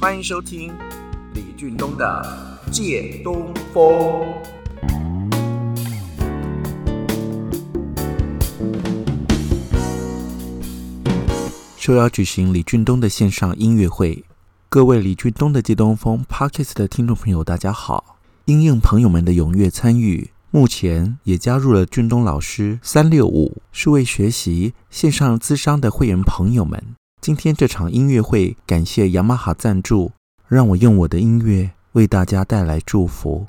欢迎收听李俊东的《借东风》。说要举行李俊东的线上音乐会，各位李俊东的《借东风》Podcast 的听众朋友，大家好！因应朋友们的踊跃参与，目前也加入了俊东老师三六五数位学习线上咨商的会员朋友们。今天这场音乐会，感谢雅马哈赞助，让我用我的音乐为大家带来祝福。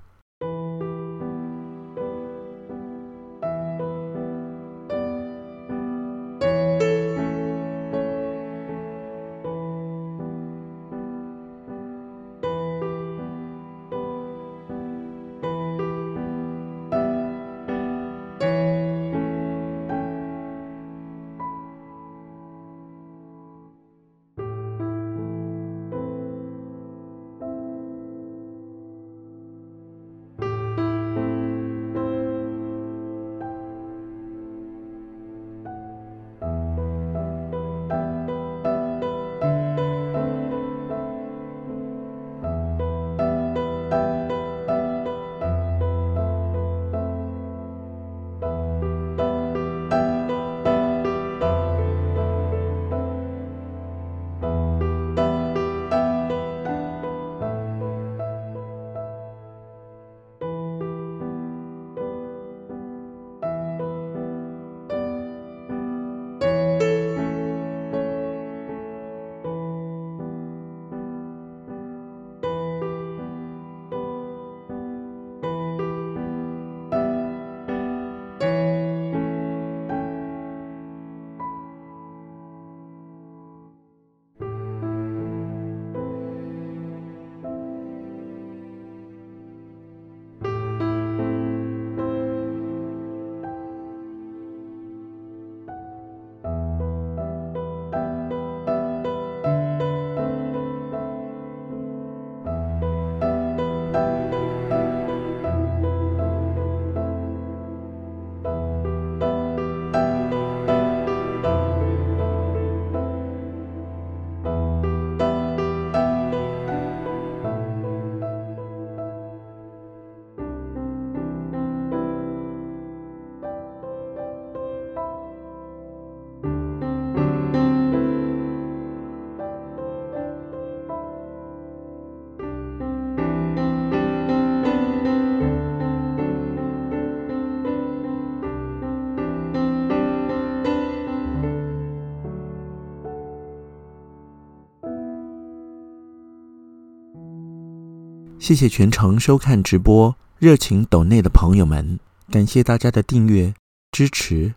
谢谢全程收看直播、热情抖内的朋友们，感谢大家的订阅支持。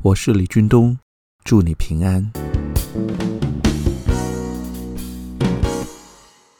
我是李军东，祝你平安。